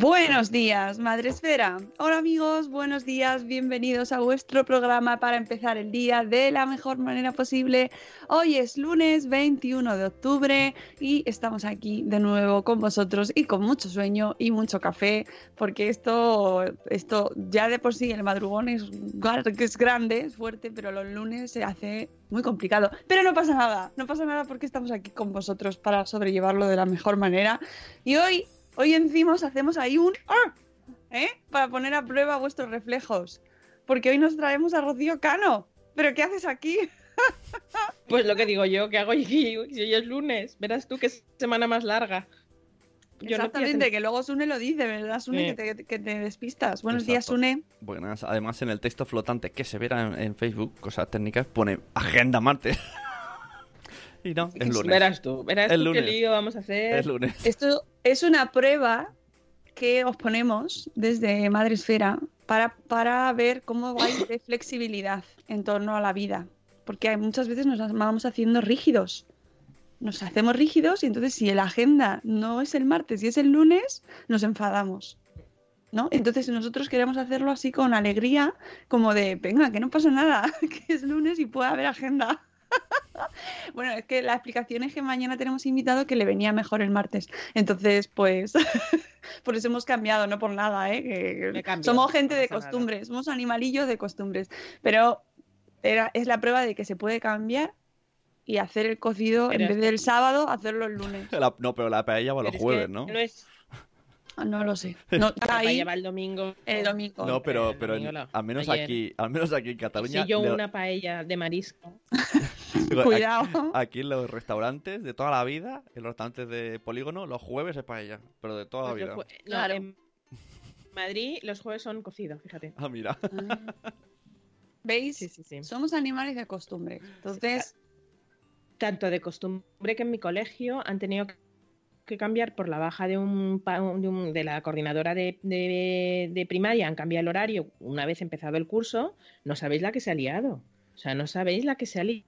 Buenos días, Madre Esfera. Hola amigos, buenos días, bienvenidos a vuestro programa para empezar el día de la mejor manera posible. Hoy es lunes 21 de octubre y estamos aquí de nuevo con vosotros y con mucho sueño y mucho café, porque esto, esto ya de por sí el madrugón es, es grande, es fuerte, pero los lunes se hace muy complicado. Pero no pasa nada, no pasa nada porque estamos aquí con vosotros para sobrellevarlo de la mejor manera. Y hoy Hoy encima os hacemos ahí un ¡ah! ¿eh? para poner a prueba vuestros reflejos. Porque hoy nos traemos a Rocío Cano. ¿Pero qué haces aquí? Pues lo que digo yo, que hago aquí si hoy es lunes. Verás tú qué semana más larga. Yo no Exactamente, pienso- que luego Sune lo dice, ¿verdad, Sune? Sí. Que, te, que te despistas. Buenos días. Sune. Buenas. Además, en el texto flotante que se verá en, en Facebook, cosas técnicas, pone agenda martes. y no, es lunes. Verás tú, verás Es tú qué lunes. lío vamos a hacer. Es lunes. Esto es una prueba que os ponemos desde Madre Esfera para, para ver cómo vais de flexibilidad en torno a la vida. Porque hay- muchas veces nos vamos haciendo rígidos. Nos hacemos rígidos y entonces si la agenda no es el martes y es el lunes, nos enfadamos. ¿No? Entonces nosotros queremos hacerlo así con alegría, como de, venga, que no pasa nada, que es lunes y puede haber agenda. Bueno, es que la explicación es que mañana tenemos invitado que le venía mejor el martes. Entonces, pues, por eso hemos cambiado, no por nada, ¿eh? Que- somos no gente de nada. costumbres, somos animalillos de costumbres. Pero era, es la prueba de que se puede cambiar y hacer el cocido Pero en vez del sábado, hacerlo el lunes. La- no, pero la paella va Pero los es jueves, que ¿no? No es Ah, No lo sé. No, para ahí llevar el domingo. el domingo. No, pero, pero domingo la- al menos ayer. aquí, al menos aquí en Cataluña, Si yo le- una paella de marisco. Cuidado. Aquí, en los restaurantes de toda la vida, en los restaurantes de polígono, los jueves es paella, pero de toda la vida. no, Claro. en Madrid los jueves son cocidos, fíjate. Ah, mira. Ah. ¿Veis? Sí, sí, sí. Somos animales de costumbre. Entonces, Tanto de costumbre que en mi colegio han tenido que cambiar por la baja de un, de, un- de la coordinadora de, de- de primaria, han cambiado el horario una vez empezado el curso, no sabéis la que se ha liado. O sea, no sabéis la que se ha li-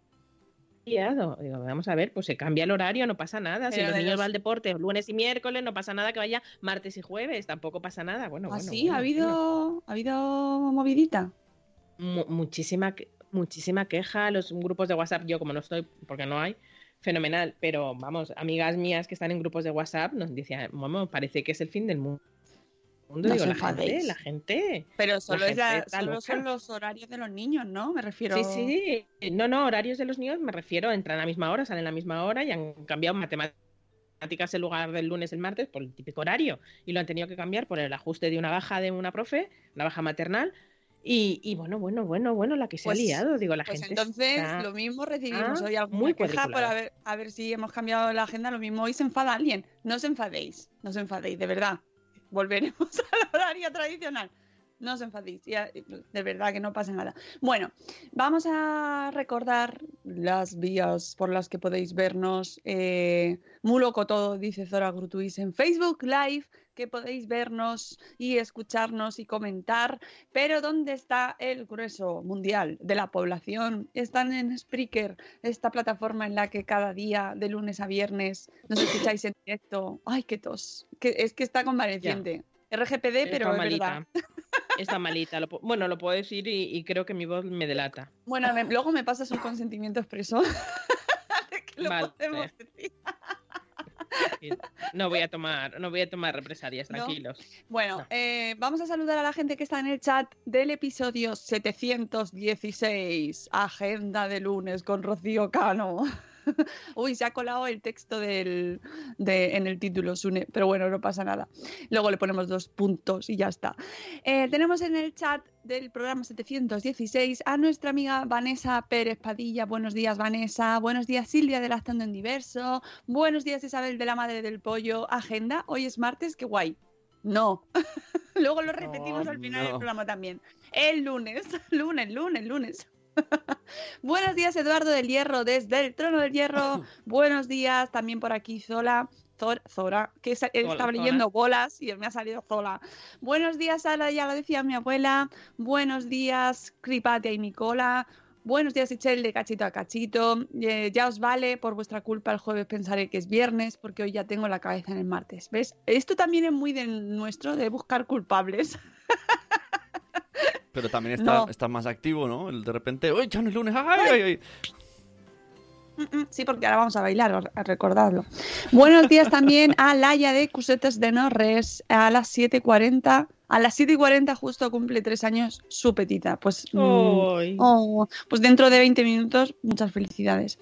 Digo, vamos a ver, pues se cambia el horario, no pasa nada. Si los niños los- van al deporte lunes y miércoles, no pasa nada que vaya martes y jueves, tampoco pasa nada. Bueno, bueno, así bueno, ha bueno. habido, ha habido movidita. mu- muchísima, que- muchísima queja. Los grupos de WhatsApp, yo como no estoy, porque no hay, fenomenal. Pero vamos, amigas mías que están en grupos de WhatsApp nos decían, vamos, parece que es el fin del mu- mundo. No Digo, la gente, enfadéis. la gente. Pero solo, es la- gente está solo loca. son los horarios de los niños, ¿no? Me refiero. Sí, sí. No, no, horarios de los niños me refiero, entran a la misma hora, salen a la misma hora y han cambiado matemáticas en lugar del lunes el martes por el típico horario y lo han tenido que cambiar por el ajuste de una baja de una profe, una baja maternal Y, y bueno, bueno, bueno, bueno, la que se Pues- ha liado, digo, la Pues gente. entonces está- lo mismo recibimos Ah, hoy alguna muy queja por a ver, a ver si hemos cambiado la agenda, lo mismo hoy se enfada alguien. No os enfadéis, no os enfadéis, de verdad. Volveremos al horario tradicional. No os enfadéis, de verdad que no pasa nada. Bueno, vamos a recordar las vías por las que podéis vernos. Eh, muy loco todo, dice Zora Grutuis en Facebook Live, que podéis vernos y escucharnos y comentar. Pero ¿dónde está el grueso mundial de la población? Están en Spreaker, esta plataforma en la que cada día, de lunes a viernes, nos escucháis en directo. Ay, qué tos. Que, es que está convaleciente. RGPD, Está pero es malita. verdad. Está malita. lo bueno, lo puedo decir y, y creo que mi voz me delata. Bueno, me- luego me pasas un consentimiento expreso. que lo Vale. podemos decir. No voy a tomar, no voy a tomar represalias, ¿No? tranquilos. Bueno, No. eh, vamos a saludar a la gente que está en el chat del episodio 716, Agenda de lunes con Rocío Cano. Uy, se ha colado el texto del, de- en el título, Sune, pero bueno, no pasa nada. Luego le ponemos dos puntos y ya está. Eh, tenemos en el chat del programa 716 a nuestra amiga Vanessa Pérez Padilla. Buenos días, Vanessa. Buenos días, Silvia de Lactando en Diverso. Buenos días, Isabel de la Madre del Pollo. Agenda, hoy es martes, qué guay. No. Luego lo repetimos al final del programa también. El lunes, lunes, lunes, lunes. Buenos días, Eduardo del Hierro, desde el Trono del Hierro. Buenos días, también por aquí, Zola. Zor- Zora, que sa- él Zola, estaba leyendo bolas y me ha salido Zola. Buenos días, Sara, ya lo decía mi abuela. Buenos días, Cripatia y Nicola. Buenos días, Ichel, de cachito a cachito. Eh, ya os vale, por vuestra culpa el jueves pensaré que es viernes, porque hoy ya tengo la cabeza en el martes. ¿Ves? Esto también es muy de nuestro, de buscar culpables. Pero también está, No. está más activo, ¿no? El de repente, ¡uy, ya no es lunes! ¡Ay, ay, ay! Mm, mm, Sí, porque ahora vamos a bailar, a- recordarlo. Buenos días también a Laia de Cusetes de Norres, a las 7.40. A las 7.40 justo cumple tres años su petita. Pues, mm, oh, pues dentro de 20 minutos, muchas felicidades.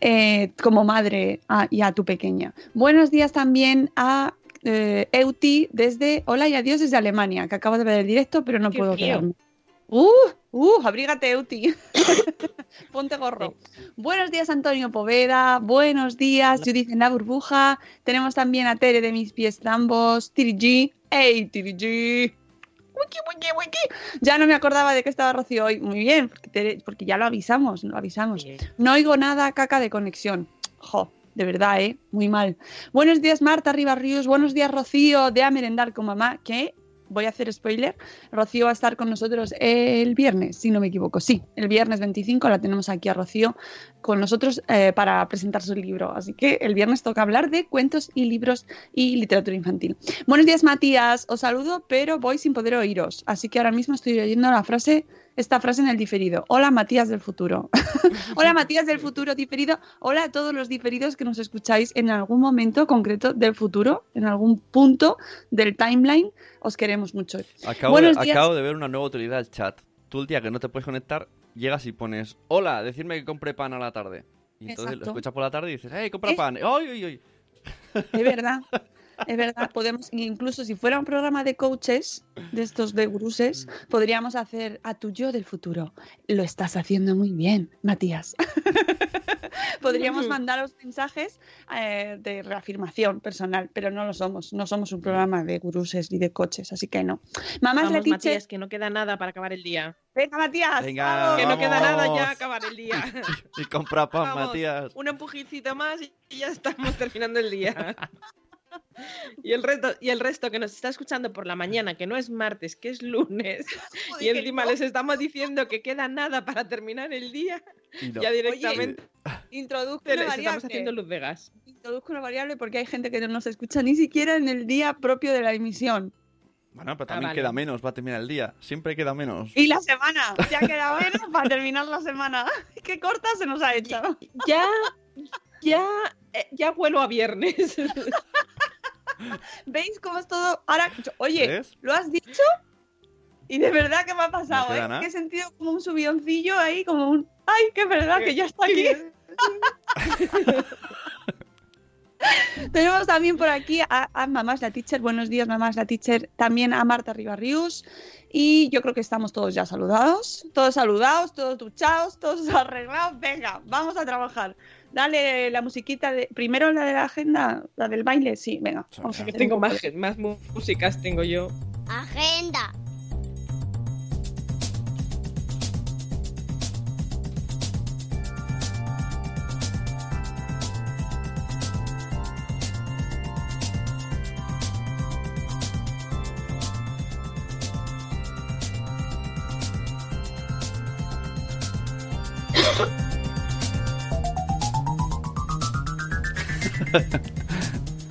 Eh, como madre a- y a tu pequeña. Buenos días también a eh, Euti desde Hola y adiós desde Alemania, que acabo de ver el directo, pero no Qué puedo quedarme. ¡Uh! ¡Uh! Abrígate, Euti. Ponte gorro. Buenos días, Antonio Poveda. Buenos días, Judith en la burbuja. Tenemos también a Tere de mis pies ambos. Tiri ¡Ey, Tiri G! Wiki, wiki, wiki. Ya no me acordaba de que estaba Rocío hoy. Muy bien, porque, Tere- porque ya lo avisamos, lo avisamos. No oigo nada, caca de conexión. Jo, de verdad, ¿eh? Muy mal. Buenos días, Marta Ribarrios. Buenos días, Rocío, de A Merendar con Mamá. Que, voy a hacer spoiler, Rocío va a estar con nosotros el viernes, si no me equivoco. Sí, el viernes 25 la tenemos aquí a Rocío con nosotros eh, para presentar su libro. Así que el viernes toca hablar de cuentos y libros y literatura infantil. Buenos días, Matías. Os saludo, pero voy sin poder oíros. Así que ahora mismo estoy oyendo la frase, esta frase en el diferido. Hola, Matías del futuro. Hola, Matías del futuro diferido. Hola a todos los diferidos que nos escucháis en algún momento concreto del futuro, en algún punto del timeline. Os queremos mucho. Acabo, Buenos de, días. acabo de ver una nueva utilidad del chat. Tú el día que no te puedes conectar, llegas y pones, hola, decirme que compre pan a la tarde. Y entonces Exacto. lo escuchas por la tarde y dices, hey, compra pan. ¡Ay, ay, ay! Es verdad. Es verdad, podemos, incluso si fuera un programa de coaches, de estos de gruses, podríamos hacer a tu yo del futuro. Lo estás haciendo muy bien, Matías. podríamos mandaros mensajes eh, de reafirmación personal, pero no lo somos. No somos un programa de guruses ni de coches, así que no. Mamás Vamos, Letiche, Matías, que no queda nada para acabar el día. venga Matías, Venga, vamos. que no queda nada ya acabar el día. Y compra pan, Vamos, Matías. Un empujincito más y ya estamos terminando el día. Y el, resto, y el resto que nos está escuchando por la mañana, que no es martes, que es lunes, y encima no. les estamos diciendo que queda nada para terminar el día, no. ya directamente Introduzco les una estamos variable. haciendo luz de gas. Introduzco una variable porque hay gente que no nos escucha ni siquiera en el día propio de la emisión. Bueno, pero Ah, también vale. queda menos, va a terminar el día. Siempre queda menos. Y la semana, ya queda menos para terminar la semana. Qué corta se nos ha hecho. Ya, ya, eh, ya vuelo a viernes. ¿Veis cómo es todo? Ahora, oye, ¿Ves? ¿lo has dicho? Y de verdad que me ha pasado, No ¿eh? Que he sentido como un subioncillo ahí, como un... ¡Ay, es verdad que ya está aquí! Tenemos también por aquí a, a Mamás la Teacher. Buenos días, Mamás la Teacher. También a Marta Ribarrius. Y yo creo que estamos todos ya saludados. Todos saludados, todos duchados, todos arreglados. Venga, vamos a trabajar. Dale la musiquita de. Primero la de la agenda, la del baile. Sí, venga. Vamos a tengo más, más músicas, tengo yo. Agenda.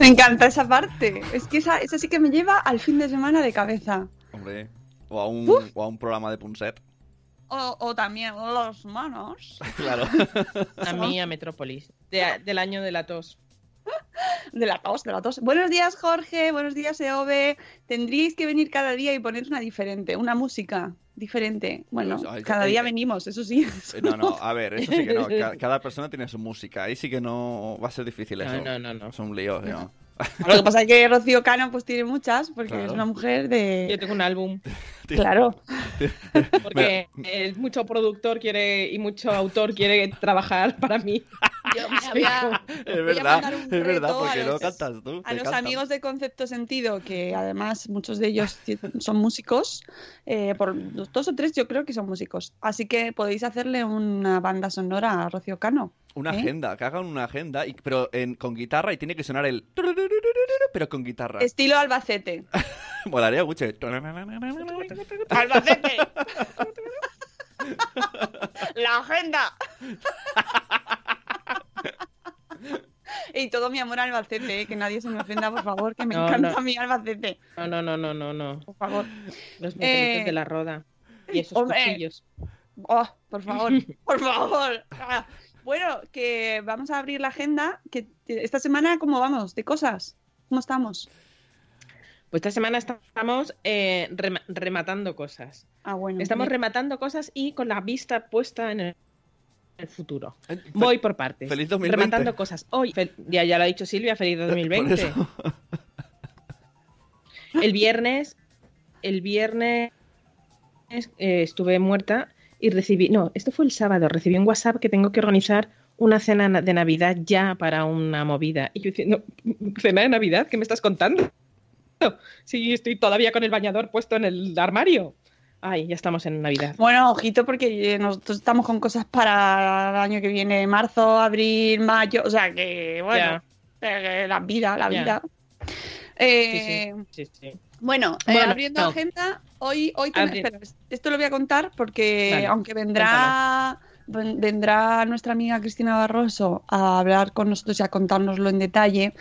Encanta esa parte. Es que esa, esa sí que me lleva al fin de semana de cabeza. Hombre. O a un, o a un programa de Punset. O, o también los manos Claro. A mí, a Metrópolis. De- del año de la tos. de la tos, de la tos. Buenos días, Jorge. Buenos días, Eove. Tendríais que venir cada día y poner una diferente, una música diferente. Bueno, Pues, ay, cada ay, día ay. venimos, eso sí. Eh, No, no, a ver, eso sí que no. Ca- Cada persona tiene su música. Ahí sí que no va a ser difícil eso. No, no, no, no. Es un lío, ¿no? Lo que pasa es que Rocío Cano pues tiene muchas, porque Claro. es una mujer de... Yo tengo un álbum. Claro. Porque eh, mucho productor quiere y mucho autor quiere trabajar para mí. Yo Es verdad, es verdad, porque no los- cantas tú. A los amigos de Concepto Sentido, que además muchos de ellos son músicos, eh, por dos o tres yo creo que son músicos. Así que podéis hacerle una banda sonora a Rocío Cano. Una ¿eh? agenda, que hagan una agenda, y, pero en, con guitarra y tiene que sonar el... Pero con guitarra. Estilo Albacete. Molaría mucho. ¡Albacete! ¡La agenda! Y todo mi amor a Albacete, ¿eh? que nadie se me ofenda, por favor, que me No, encanta no. mi Albacete, No, no, no, no, no, no. por favor. Los Eh, de la roda. Y esos hombre. cuchillos. Oh, por favor, por favor. Bueno, que vamos a abrir la agenda. Que esta semana, ¿cómo vamos? ¿De cosas? ¿Cómo estamos? Pues esta semana estamos eh, rema- rematando cosas. Ah, bueno. Estamos bien. rematando cosas y con la vista puesta en el, el futuro. Voy por partes. feliz 2020. Rematando cosas. Hoy, ya, ya lo ha dicho Silvia, feliz Por 2020. eso. El viernes, el viernes eh, estuve muerta y recibí, no, esto fue el sábado, recibí un WhatsApp que tengo que organizar una cena na- de Navidad ya para una movida. Y yo diciendo, ¿cena de Navidad? ¿Qué me estás contando? Sí, estoy todavía con el bañador puesto en el armario. Ay, ya estamos en Navidad. Bueno, ojito, porque eh, nosotros estamos con cosas para el año que viene, marzo, abril, mayo. O sea que, bueno, eh, la vida, la vida. Eh, sí, sí, sí. Bueno, eh, Bueno, abriendo no. agenda, hoy, hoy ten- espera, esto lo voy a contar porque Vale, aunque vendrá, ven- vendrá nuestra amiga Cristina Barroso a hablar con nosotros y a contárnoslo en detalle,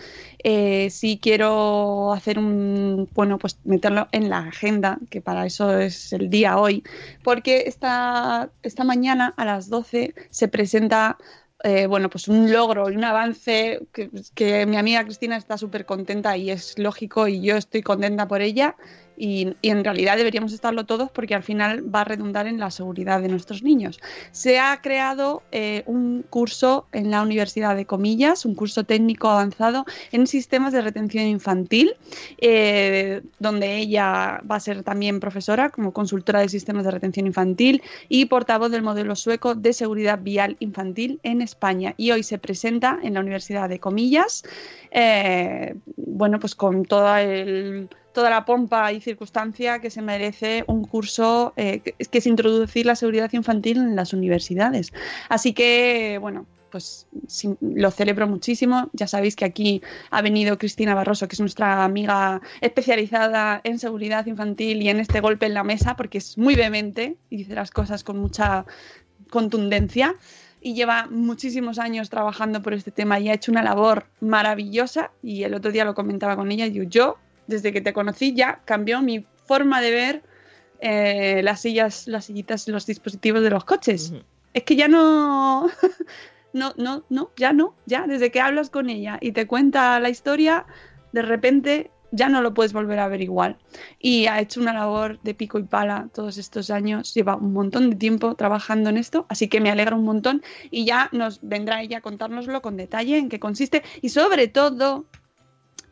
eh, sí quiero hacer un, bueno, pues meterlo en la agenda, que para eso es el día hoy, porque esta, esta mañana a las 12 se presenta eh, bueno, pues un logro y un avance que, que mi amiga Cristina está súper contenta y es lógico y yo estoy contenta por ella y, en realidad deberíamos estarlo todos porque al final va a redundar en la seguridad de nuestros niños. Se ha creado eh, un curso en la Universidad de Comillas, un curso técnico avanzado en sistemas de retención infantil, eh, donde ella va a ser también profesora como consultora de sistemas de retención infantil y portavoz del modelo sueco de seguridad vial infantil en España. Y hoy se presenta en la Universidad de Comillas, eh, bueno, pues con toda, el, toda la pompa y circunstancia que se merece un curso eh, que, es introducir la seguridad infantil en las universidades. Así que, bueno, pues lo celebro muchísimo. Ya sabéis que aquí ha venido Cristina Barroso, que es nuestra amiga especializada en seguridad infantil y en este golpe en la mesa, porque es muy vehemente y dice las cosas con mucha contundencia y lleva muchísimos años trabajando por este tema y ha hecho una labor maravillosa y el otro día lo comentaba con ella y yo desde que te conocí ya cambió mi forma de ver eh, las sillas, las sillitas, los dispositivos de los coches. Es que ya no, no, no, no, ya no, ya desde que hablas con ella y te cuenta la historia, de repente ya no lo puedes volver a ver igual. Y ha hecho una labor de pico y pala todos estos años, lleva un montón de tiempo trabajando en esto, así que me alegra un montón y ya nos vendrá ella a contárnoslo con detalle en qué consiste y sobre todo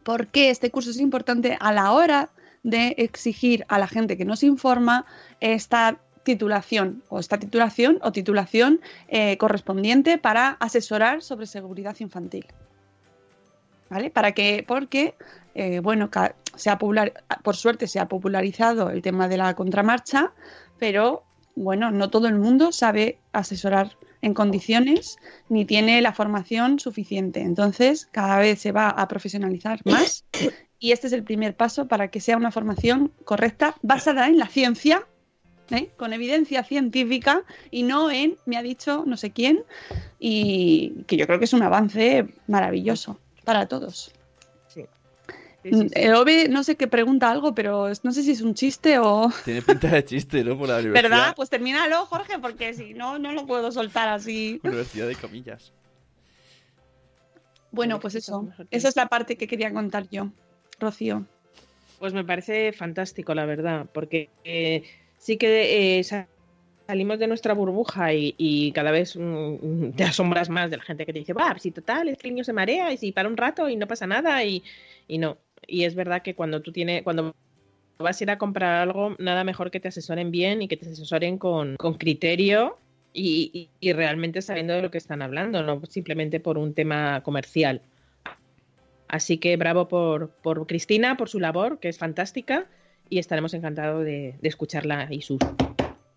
¿Por qué este curso es importante a la hora de exigir a la gente que nos informa esta titulación o esta titulación o titulación eh, correspondiente para asesorar sobre seguridad infantil? ¿Vale? Para que, porque, eh, bueno, se popular, por suerte se ha popularizado el tema de la contramarcha, pero bueno, no todo el mundo sabe asesorar en condiciones ni tiene la formación suficiente. Entonces, cada vez se va a profesionalizar más y este es el primer paso para que sea una formación correcta, basada en la ciencia, ¿eh? con evidencia científica y no en me ha dicho no sé quién y que yo creo que es un avance maravilloso para todos. Mm, el Ove no sé qué pregunta algo, pero no sé si es un chiste o. Tiene pinta de chiste, ¿no? Por la universidad. ¿Verdad? Pues termínalo, Jorge, porque si no, no lo puedo soltar así. Universidad de comillas. Bueno, pues eso. Esa es la parte que quería contar yo, Rocío. Pues me parece fantástico, la verdad, porque eh, sí que eh, salimos de nuestra burbuja y, cada vez mm, te asombras más de la gente que te dice, va, si total, es que el niño se marea y si para un rato y no pasa nada y, y no y es verdad que cuando tú tienes, cuando vas a ir a comprar algo, nada mejor que te asesoren bien y que te asesoren con, criterio y, realmente sabiendo de lo que están hablando, no simplemente por un tema comercial. Así que bravo por, por Cristina, por su labor, que es fantástica, y estaremos encantados de, de escucharla y sus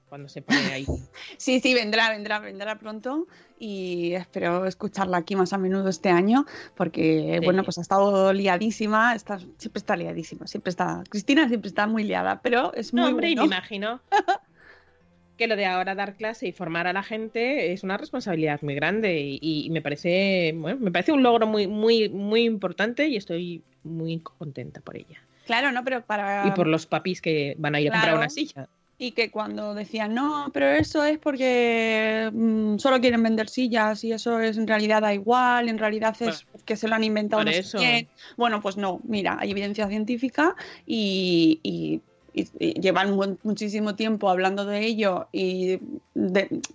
cuando se pone ahí. sí, sí, vendrá, vendrá, vendrá pronto y espero escucharla aquí más a menudo este año porque, bueno, pues ha estado liadísima, está, siempre está liadísima, siempre está, Cristina siempre está muy liada, pero es muy no, hombre, y me imagino que lo de ahora dar clase y formar a la gente es una responsabilidad muy grande y, me parece, bueno, me parece un logro muy, muy, muy importante y estoy muy contenta por ella. Claro, no, pero para... Y por los papis que van a ir a comprar una silla y que cuando decían, no, pero eso es porque mm, solo quieren vender sillas y eso es en realidad da igual, en realidad es que se lo han inventado no sé Bueno, pues no, mira, hay evidencia científica y, llevan muchísimo tiempo hablando de ello y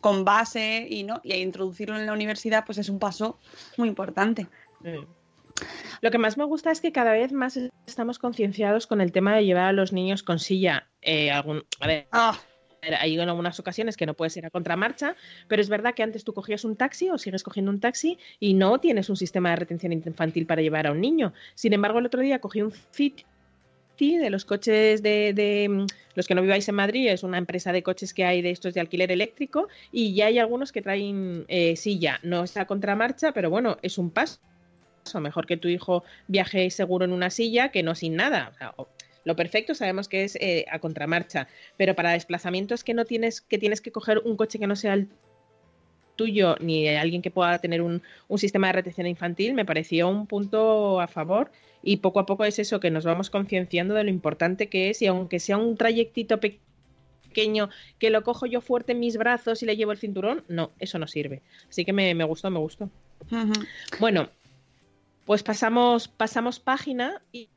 con base y, ¿no? y introducirlo en la universidad pues es un paso muy importante. Lo que más me gusta es que cada vez más estamos concienciados con el tema de llevar a los niños con silla. Eh, algún, a ver, ah. hay en algunas ocasiones que no puedes ir a contramarcha, pero es verdad que antes tú cogías un taxi o sigues cogiendo un taxi y no tienes un sistema de retención infantil para llevar a un niño. Sin embargo, el otro día cogí un Fit de los coches de, mm, los que no viváis en Madrid, es una empresa de coches que hay de estos de alquiler eléctrico y ya hay algunos que traen eh, silla. No está a contramarcha, pero bueno, es un paso o mejor que tu hijo viaje seguro en una silla que no sin nada. lo perfecto sabemos que es eh, a contramarcha, pero para desplazamientos que no tienes, que tienes que coger un coche que no sea el tuyo ni alguien que pueda tener un, sistema de retención infantil, me pareció un punto a favor y poco a poco es eso que nos vamos concienciando de lo importante que es y aunque sea un trayectito pequeño que lo cojo yo fuerte en mis brazos y le llevo el cinturón, no, eso no sirve. Así que me, gustó, me gustó. Bueno, pues pasamos, pasamos página y,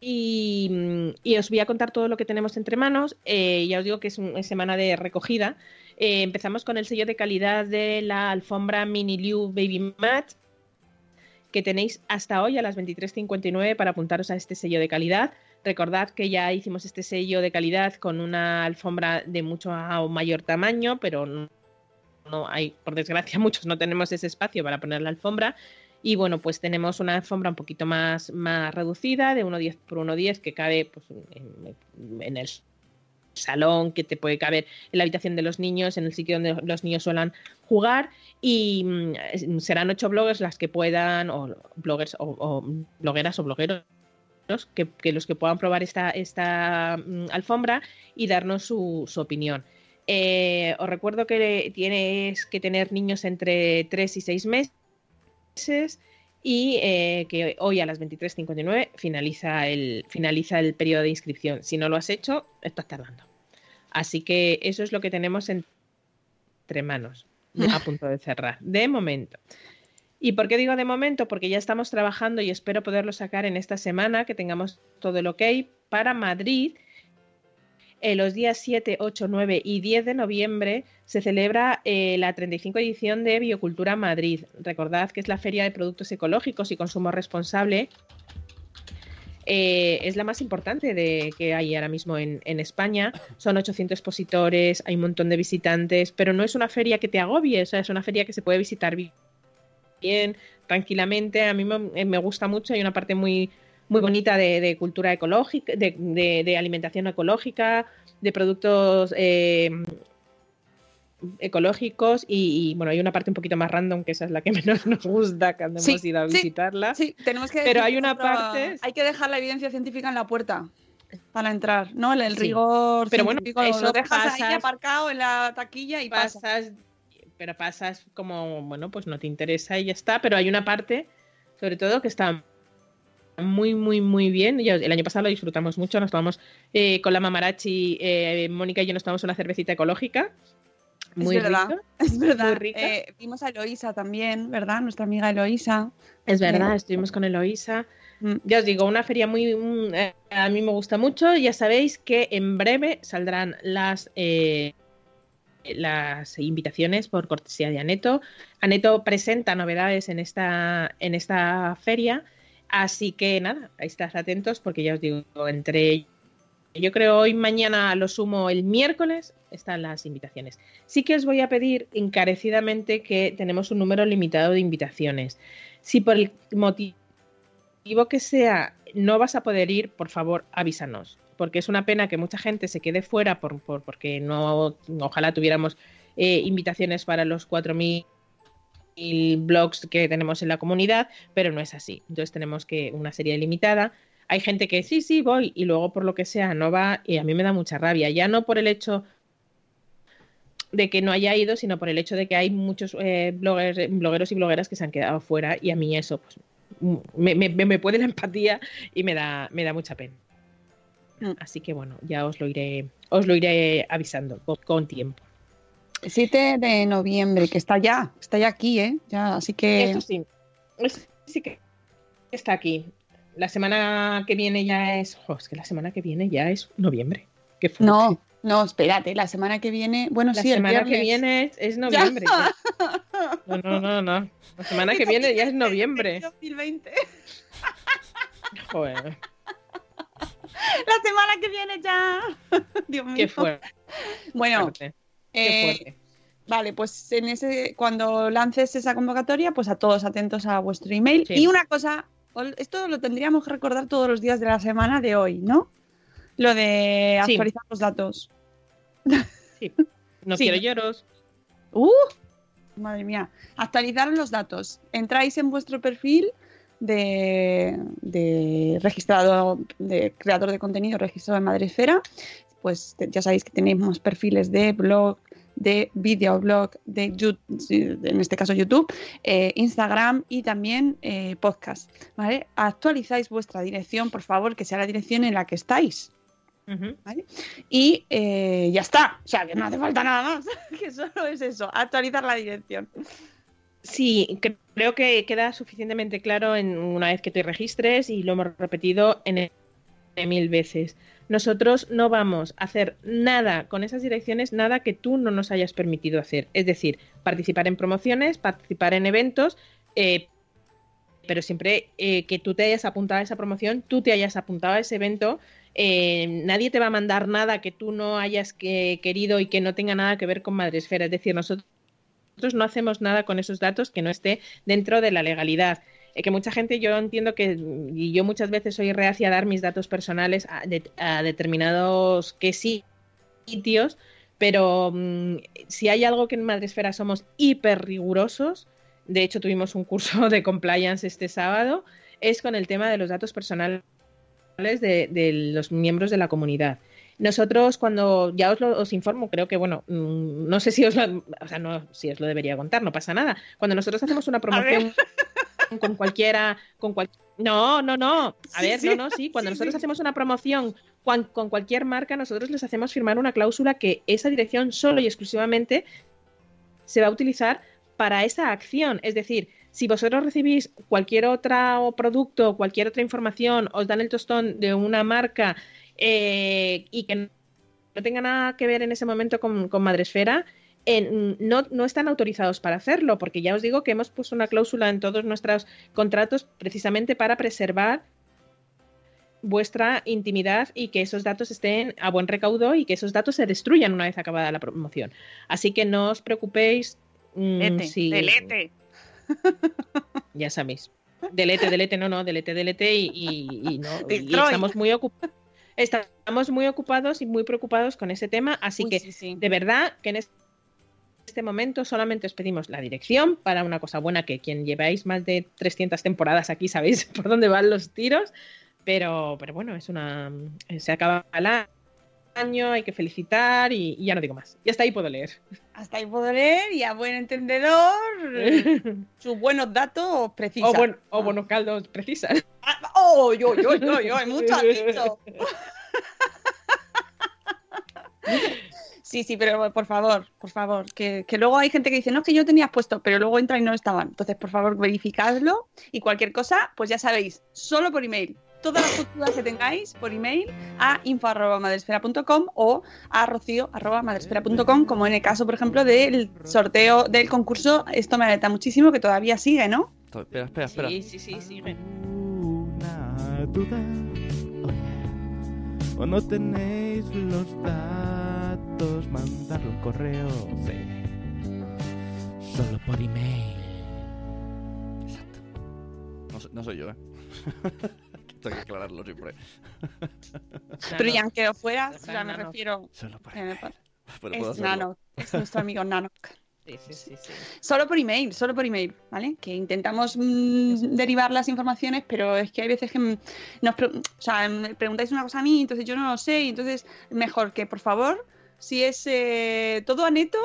y, os voy a contar todo lo que tenemos entre manos. Eh, ya os digo que es, una semana de recogida. Eh, empezamos con el sello de calidad de la alfombra Mini Liu Baby Mat, que tenéis hasta hoy a las 23.59 para apuntaros a este sello de calidad. Recordad que ya hicimos este sello de calidad con una alfombra de mucho mayor tamaño, pero no, no hay, por desgracia, muchos no tenemos ese espacio para poner la alfombra. Y bueno, pues tenemos una alfombra un poquito más, más reducida, de 1,10 por 1,10, que cabe pues, en, el salón, que te puede caber en la habitación de los niños, en el sitio donde los niños suelen jugar. Y mm, serán ocho bloggers las que puedan, o bloggers o, blogueras o blogueros. Que, los que puedan probar esta, esta mm, alfombra y darnos su, opinión. Eh, os recuerdo que tienes que tener niños entre 3 y 6 meses y eh, que hoy a las 23.59 finaliza el, finaliza el periodo de inscripción. Si no lo has hecho, estás tardando. Así que eso es lo que tenemos entre manos, a punto de cerrar, de momento. ¿Y por qué digo de momento? Porque ya estamos trabajando y espero poderlo sacar en esta semana, que tengamos todo el ok para Madrid eh, los días 7, 8, 9 y 10 de noviembre se celebra eh, la 35 edición de Biocultura Madrid. Recordad que es la feria de productos ecológicos y consumo responsable eh, es la más importante de, que hay ahora mismo en, España. Son 800 expositores, hay un montón de visitantes, pero no es una feria que te agobie, o sea, es una feria que se puede visitar bien, tranquilamente. A mí me gusta mucho, hay una parte muy, muy bonita de, de cultura ecológica, de, de, alimentación ecológica, de productos eh, ecológicos y, y, bueno, hay una parte un poquito más random que esa es la que menos nos gusta cuando Sí, hemos ido a visitarla. Sí, tenemos que Pero hay una parte- Hay que dejar la evidencia científica en la puerta para entrar, ¿no? El, el Sí. rigor Pero bueno, eso lo dejas ahí pasas- aparcado en la taquilla y pasa. pasas, pero pasas como, bueno, pues no te interesa y ya está, pero hay una parte, sobre todo, que está muy, muy, muy bien. El año pasado lo disfrutamos mucho, nos tomamos eh, con la mamarachi, eh, Mónica y yo nos tomamos una cervecita ecológica. Muy es verdad, rica. es verdad. muy rica. Eh, vimos a Eloisa también, ¿verdad? Nuestra amiga Eloisa. Es verdad, Eh, estuvimos con Eloisa. Mm. Ya os digo, una feria muy. mm, a mí me gusta mucho. Ya sabéis que en breve saldrán las. las invitaciones por cortesía de Aneto. Aneto presenta novedades en esta, en esta feria. Así que nada, ahí estás atentos porque ya os digo, entre yo creo hoy, mañana, lo sumo el miércoles, están las invitaciones. Sí que os voy a pedir encarecidamente que tenemos un número limitado de invitaciones. Si por el motivo que sea no vas a poder ir, por favor, avísanos. Porque es una pena que mucha gente se quede fuera por, por- porque no, ojalá tuviéramos eh, invitaciones para los 4.000 blogs que tenemos en la comunidad, pero no es así. Entonces tenemos que una serie limitada. Hay gente que sí, sí, voy y luego por lo que sea no va y a mí me da mucha rabia. Ya no por el hecho de que no haya ido, sino por el hecho de que hay muchos eh, bloggers, blogueros y blogueras que se han quedado fuera y a mí eso pues, me, me, me puede la empatía y me da, me da mucha pena. Mm. Así que bueno, ya os lo iré, os lo iré avisando con, con tiempo. El 7 de noviembre, que está ya, está ya aquí, ¿eh? Ya, así que. Eso sí, eso sí que está aquí. La semana que viene ya es. jo, es que la semana que viene ya es noviembre. Qué fuerte. No, no, espérate, la semana que viene. Bueno, la sí, el semana que viene es, es noviembre. No, no, no, no. La semana que viene ya es noviembre. 2020. Joder, La semana que viene ya. Dios mío. qué fuerte. Bueno, fuerte, qué eh, fuerte. vale, pues en ese, cuando lances esa convocatoria, pues a todos atentos a vuestro email. Sí. Y una cosa, esto lo tendríamos que recordar todos los días de la semana de hoy, ¿no? Lo de Sí. actualizar los datos. Sí. No Sí. quiero lloros. ¡Uh! Madre mía. Actualizar los datos. Entráis en vuestro perfil de, de registrado, de creador de contenido registrado en Madresfera. Pues ya sabéis que tenemos perfiles de blog, de videoblog, de YouTube, en este caso YouTube, eh, Instagram y también eh, podcast. ¿vale? Actualizáis vuestra dirección, por favor, que sea la dirección en la que estáis. Y eh, ya está. O sea, que no hace falta nada más. que solo es eso, actualizar la dirección. Sí, cre- creo que queda suficientemente claro en una vez que te registres y lo hemos repetido en el- en mil veces. Nosotros no vamos a hacer nada con esas direcciones, nada que tú no nos hayas permitido hacer. Es decir, participar en promociones, participar en eventos, eh, pero siempre eh, que tú te hayas apuntado a esa promoción, tú te hayas apuntado a ese evento. eh, nadie te va a mandar nada que tú no hayas que- querido y que no tenga nada que ver con Madresfera. Es decir, nosotros no hacemos nada con esos datos que no esté dentro de la legalidad. Eh, que mucha gente, yo entiendo que, y yo muchas veces soy reacia a dar mis datos personales a, de- a determinados que sí sitios, pero mm, si hay algo que en Madresfera somos hiper rigurosos, de hecho tuvimos un curso de compliance este sábado, es con el tema de los datos personales de, de los miembros de la comunidad. Nosotros cuando ya os lo os informo, creo que bueno, mm, no sé si os lo, o sea, no, si os lo debería contar, no pasa nada. Cuando nosotros hacemos una promoción con cualquiera, con cual, no, no, no, a Sí, ver, sí. no, no, sí, cuando Sí, nosotros hacemos una promoción con cualquier marca, nosotros les hacemos firmar una cláusula que esa dirección solo y exclusivamente se va a utilizar para esa acción. Es decir, si vosotros recibís cualquier otro producto, cualquier otra información, os dan el tostón de una marca eh, y que no tenga nada que ver en ese momento con, con Madresfera, en- no, no están autorizados para hacerlo, porque ya os digo que hemos puesto una cláusula en todos nuestros contratos precisamente para preservar vuestra intimidad y que esos datos estén a buen recaudo y que esos datos se destruyan una vez acabada la promoción. Así que no os preocupéis. mm, Delete, si- delete. Ya sabéis. Delete, delete, no, no, delete, delete y, y- y no. y estamos muy ocupados. Estamos muy ocupados y muy preocupados con ese tema, así Uy, que sí, sí. de verdad que en es- este momento solamente os pedimos la dirección para una cosa buena que quien lleváis más de 300 temporadas aquí sabéis por dónde van los tiros, pero, pero bueno, es una se acaba el año, hay que felicitar y, y ya no digo más. Y hasta ahí puedo leer. Hasta ahí puedo leer y a buen entendedor sus buenos datos precisos. o, buen- o buenos caldos precisan. Ah, ¡Oh, yo, yo, yo, yo! ¡Hay mucho dicho! Sí, sí, pero por favor, por favor, que, que luego hay gente que dice, no, es que yo tenías puesto, pero luego entra y no estaban. Entonces, por favor, verificadlo y cualquier cosa, pues ya sabéis, solo por email. Todas las dudas que tengáis por email a info.madresfera.com o a rocío.madresfera.com, como en el caso, por ejemplo, del sorteo del concurso. Esto me alerta muchísimo, que todavía sigue, ¿no? Espera, espera, espera. Sí, sí, sí, sigue. Una duda. O no tenéis los datos, mandarlo un correo. Sí. Solo por email. Exacto. No, soy- no soy yo, ¿eh? Tengo que aclararlo siempre. Pero ya aunque lo fueras, ya me refiero... Solo por email. pa- Pero puedo Es hacerlo. Nano, es nuestro amigo Nano. Sí, sí, sí, sí. Solo por email, solo por email, ¿vale? Que intentamos mm, derivar las informaciones, pero es que hay veces que mm, nos pre- o sea, me preguntáis una cosa a mí, entonces yo no lo sé, entonces mejor que por favor, si es eh, todo a neto,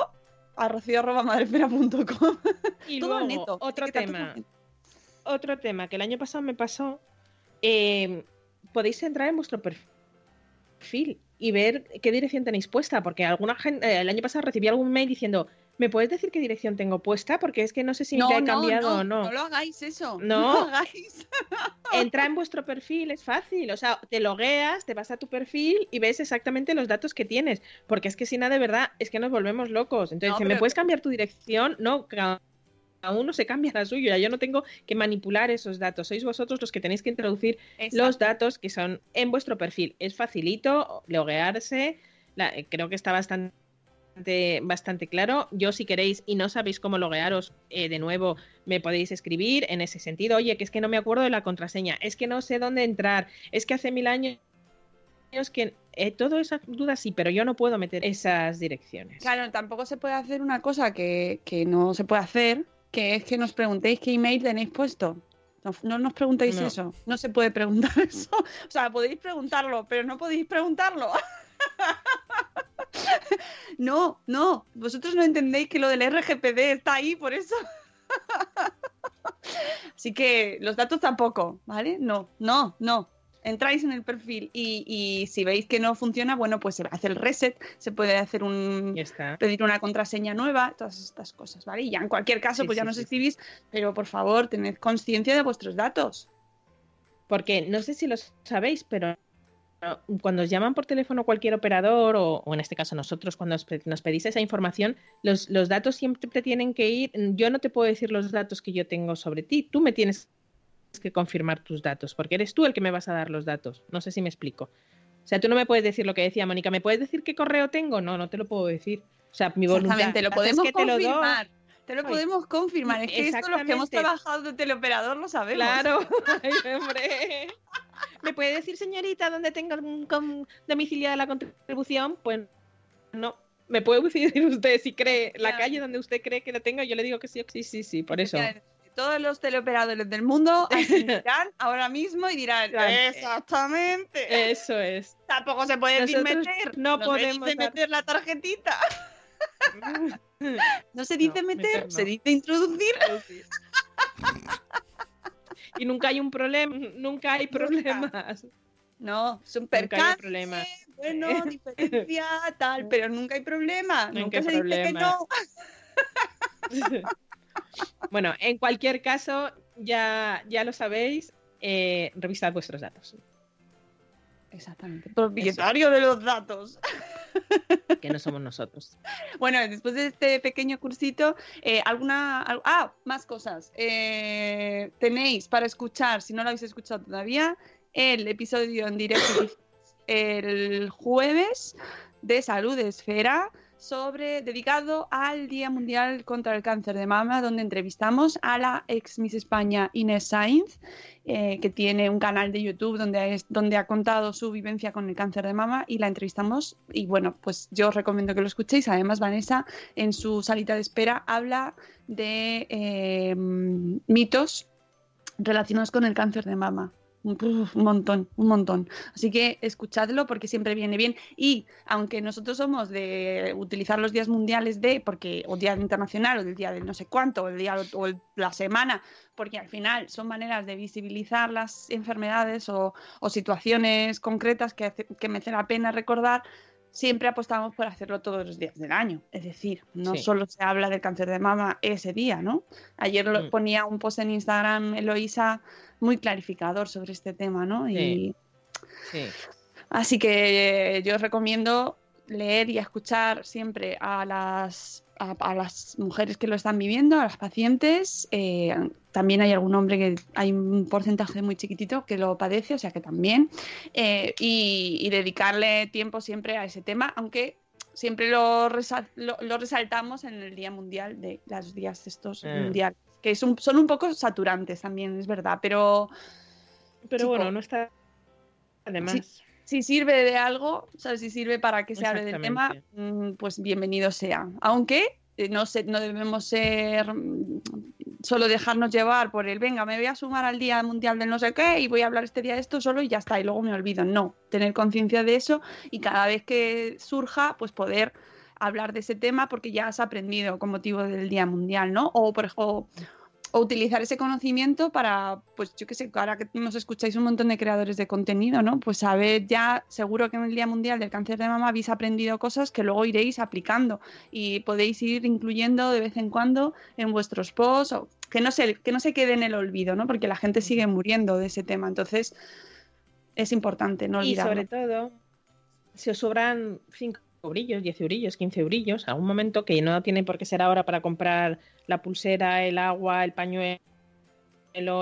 a rocío.madrefera.com. Y todo a luego, neto. otro tema. Otro tema que el año pasado me pasó. eh, podéis entrar en vuestro perfil y ver qué dirección tenéis puesta, porque alguna gente, eh, el año pasado recibí algún mail diciendo, ¿me puedes decir qué dirección tengo puesta? Porque es que no sé si ya he cambiado o no. no lo hagáis eso. No. No lo hagáis. Entra en vuestro perfil, es fácil. O sea, te logueas, te vas a tu perfil y ves exactamente los datos que tienes. Porque es que si nada, de verdad, es que nos volvemos locos. Entonces, No, ¿me puedes cambiar tu dirección? No, cada cada uno se cambia la suya. Yo no tengo que manipular esos datos. Sois vosotros los que tenéis que introducir los datos que son en vuestro perfil. Es facilito loguearse. la- creo que está bastante bastante claro. Yo si queréis y no sabéis cómo loguearos, eh, de nuevo me podéis escribir en ese sentido. Oye, que es que no me acuerdo de la contraseña, es que no sé dónde entrar, es que hace mil años que eh, todas esas dudas sí, pero yo no puedo meter esas direcciones. Claro, tampoco se puede hacer una cosa que, que no se puede hacer, que es que nos preguntéis qué email tenéis puesto. No, no nos preguntéis No. eso. No se puede preguntar eso. O sea, podéis preguntarlo, pero no podéis preguntarlo. No, no. Vosotros no entendéis que lo del RGPD está ahí por eso. Así que los datos tampoco, ¿vale? No, no, no. Entráis en el perfil y, y si veis que no funciona, bueno, pues se hace el reset, se puede hacer un, está. pedir una contraseña nueva, todas estas cosas, ¿vale? Y ya en cualquier caso, Sí, pues ya sí, nos sí. escribís, pero por favor, tened conciencia de vuestros datos. Porque no sé si lo sabéis, pero cuando os llaman por teléfono cualquier operador, o, o en este caso nosotros, cuando os nos pedís esa información, los, los datos siempre tienen que ir. Yo no te puedo decir los datos que yo tengo sobre ti, tú me tienes que confirmar tus datos, porque eres tú el que me vas a dar los datos. No sé si me explico. O sea, tú no me puedes decir lo que decía Mónica, ¿me puedes decir qué correo tengo? No, no te lo puedo decir. O sea, mi voluntad lo es podemos que te lo doy. Te lo Ay. podemos confirmar. Es que esto los que hemos trabajado de teleoperador lo sabemos. Claro, Ay, hombre. ¿Me puede decir, señorita, dónde tengo un com- domiciliada la contribución? Pues no. ¿Me puede decir usted si cree la calle donde usted cree que la tengo? Yo le digo que sí, sí, sí, sí, por eso. Todos los teleoperadores del mundo asintirán ahora mismo y dirán, Dirán, exactamente. Eso es. Tampoco se puede Nosotros meter. no podemos meter la tarjetita. No se dice No, meter, meter no. se dice introducir. Y nunca hay un problema, nunca hay problemas. No, es un Nunca hay percance, problema. bueno, diferencia, tal, pero nunca hay problema. Nunca Nunca hay se dice que problema. no. Bueno, en cualquier caso, ya, ya lo sabéis, eh, revisad vuestros datos. Exactamente. Propietario de los datos. que no somos nosotros. Bueno, después de este pequeño cursito, eh, alguna. al- Ah, más cosas. Eh, tenéis para escuchar, si no lo habéis escuchado todavía, el episodio en directo el jueves de Salud Esfera sobre dedicado al Día Mundial contra el Cáncer de Mama, donde entrevistamos a la ex Miss España Inés Sainz, eh, que tiene un canal de YouTube donde, es, donde ha contado su vivencia con el cáncer de mama y la entrevistamos. Y bueno, pues yo os recomiendo que lo escuchéis. Además, Vanessa en su salita de espera habla de eh, mitos relacionados con el cáncer de mama. Un montón, un montón. Así que escuchadlo porque siempre viene bien. Y aunque nosotros somos de utilizar los días mundiales de, porque, o día internacional, o del día de no sé cuánto, o el día o el- la semana, porque al final son maneras de visibilizar las enfermedades o, situaciones concretas que, que merece la pena recordar, siempre apostamos por hacerlo todos los días del año. Es decir, no Sí. solo se habla del cáncer de mama ese día, ¿no? Ayer lo Mm. ponía un post en Instagram, Eloisa, muy clarificador sobre este tema, ¿no? Y Sí. Sí. así que yo os recomiendo leer y escuchar siempre a las a, a las mujeres que lo están viviendo, a las pacientes. eh, también hay algún hombre que hay un porcentaje muy chiquitito que lo padece, o sea que también. eh, y, y dedicarle tiempo siempre a ese tema, aunque siempre lo, resal- lo, lo resaltamos en el Día Mundial de los días estos Mm. mundiales, que son un poco saturantes también, es verdad, pero Pero Chico, bueno, no está además. Sí. Si sirve de algo, ¿sabes? Si sirve para que se hable del tema, mm, pues bienvenido sea. Aunque eh, no, se, no debemos ser mm, solo dejarnos llevar por el venga, me voy a sumar al Día Mundial del no sé qué y voy a hablar este día de esto solo y ya está, y luego me olvido. No, tener conciencia de eso y cada vez que surja, pues poder hablar de ese tema porque ya has aprendido con motivo del Día Mundial, ¿no? O por ejemplo o utilizar ese conocimiento para, pues yo qué sé, ahora que nos escucháis un montón de creadores de contenido, ¿no? Pues saber ya, seguro que en el Día Mundial del Cáncer de Mama habéis aprendido cosas que luego iréis aplicando y podéis ir incluyendo de vez en cuando en vuestros posts, o que no se, que no se quede en el olvido, ¿no? Porque la gente sigue muriendo de ese tema, entonces es importante no Y olvidarlo. sobre todo, si os sobran 5 eurillos, 10 eurillos, 15 eurillos, a un momento que no tiene por qué ser ahora para comprar la pulsera, el agua, el pañuelo,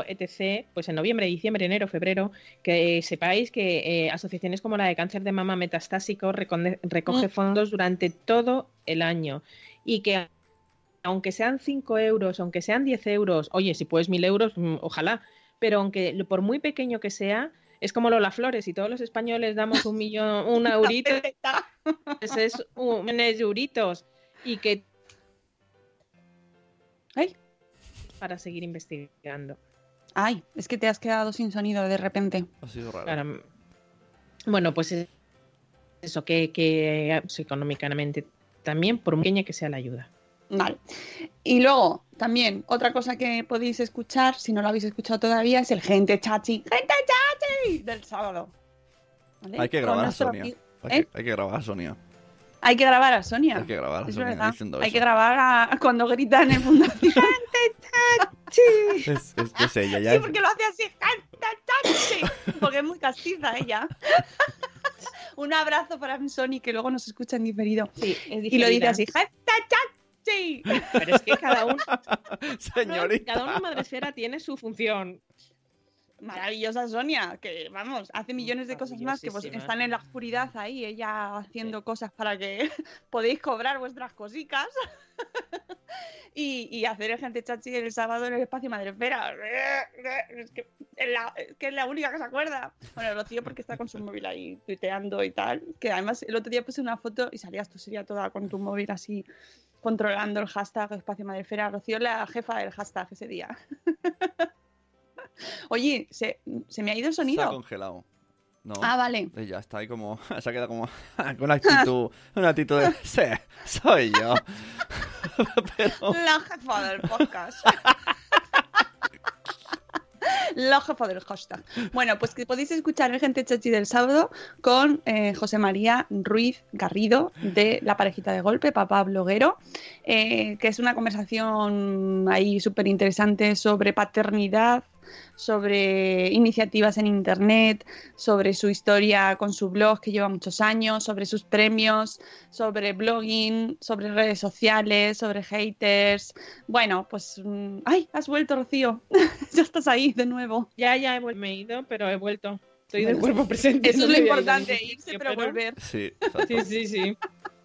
etc., pues en noviembre, diciembre, enero, febrero, que sepáis que eh, asociaciones como la de cáncer de mama metastásico recoge Mm. fondos durante todo el año y que aunque sean 5 euros, aunque sean 10 euros, oye, si puedes 1000 euros, mm, ojalá, pero aunque lo- por muy pequeño que sea, es como Lola Flores, y todos los españoles damos un millón, un eurito, pues es un euritos, y que Ay. para seguir investigando. Ay, es que te has quedado sin sonido de repente. Ha sido raro. Claro. Bueno, pues es- eso, que, que pues, económicamente también, por muy pequeña que sea la ayuda. Vale. Y luego, también, otra cosa que podéis escuchar, si no lo habéis escuchado todavía, es el Gente Chachi. ¡Gente Chachi! Del sábado. ¿Vale? Hay que grabar a Sonia. Hay, ¿Eh? que, hay que grabar a Sonia. Hay que grabar a Sonia. Hay que grabar a Es Sonia verdad. diciendo Hay eso. que grabar a, cuando gritan en Fundación. Es, es, es ella, ya Sí, es- porque lo hace así. Porque es muy castiza ella. Un abrazo para mi Sony, que luego nos escucha en diferido. Sí, es Y lo dice así. Pero es que cada uno, Señorita. cada uno en Madresfera tiene su función. Maravillosa Sonia, que vamos, hace millones de cosas más que pues, están en la oscuridad ahí, ella haciendo cosas para que podéis cobrar vuestras cositas y, y hacer el gente chachi el sábado en el espacio Madrefera. Es que es, la, es que es la única que se acuerda. Bueno, Rocío porque está con su móvil ahí tuiteando y tal, que además el otro día puse una foto y salías tú sería toda con tu móvil así controlando el hashtag espacio Madrefera. Rocío la jefa del hashtag ese día. Oye, se, se me ha ido el Se ha sonido. congelado. No. Ah, vale. Ella está ahí como. Se ha quedado como. con una actitud. Una actitud de. Sí, soy yo. Pero. La jefa del podcast. La jefa del hashtag. Bueno, pues que podéis escuchar el Gente Chachi del sábado con eh, José María Ruiz Garrido de La Parejita de Golpe, papá bloguero, eh, que es una conversación ahí súper interesante sobre paternidad, sobre iniciativas en Internet, sobre su historia con su blog que lleva muchos años, sobre sus premios, sobre blogging, sobre redes sociales, sobre haters. Bueno, pues... mm, ¡Ay! Has vuelto, Rocío. ya estás ahí de nuevo. Ya, ya he me he ido, pero he vuelto. Estoy del cuerpo presente. Eso no es lo importante, irse pero volver. Sí, Sí, sí, sí.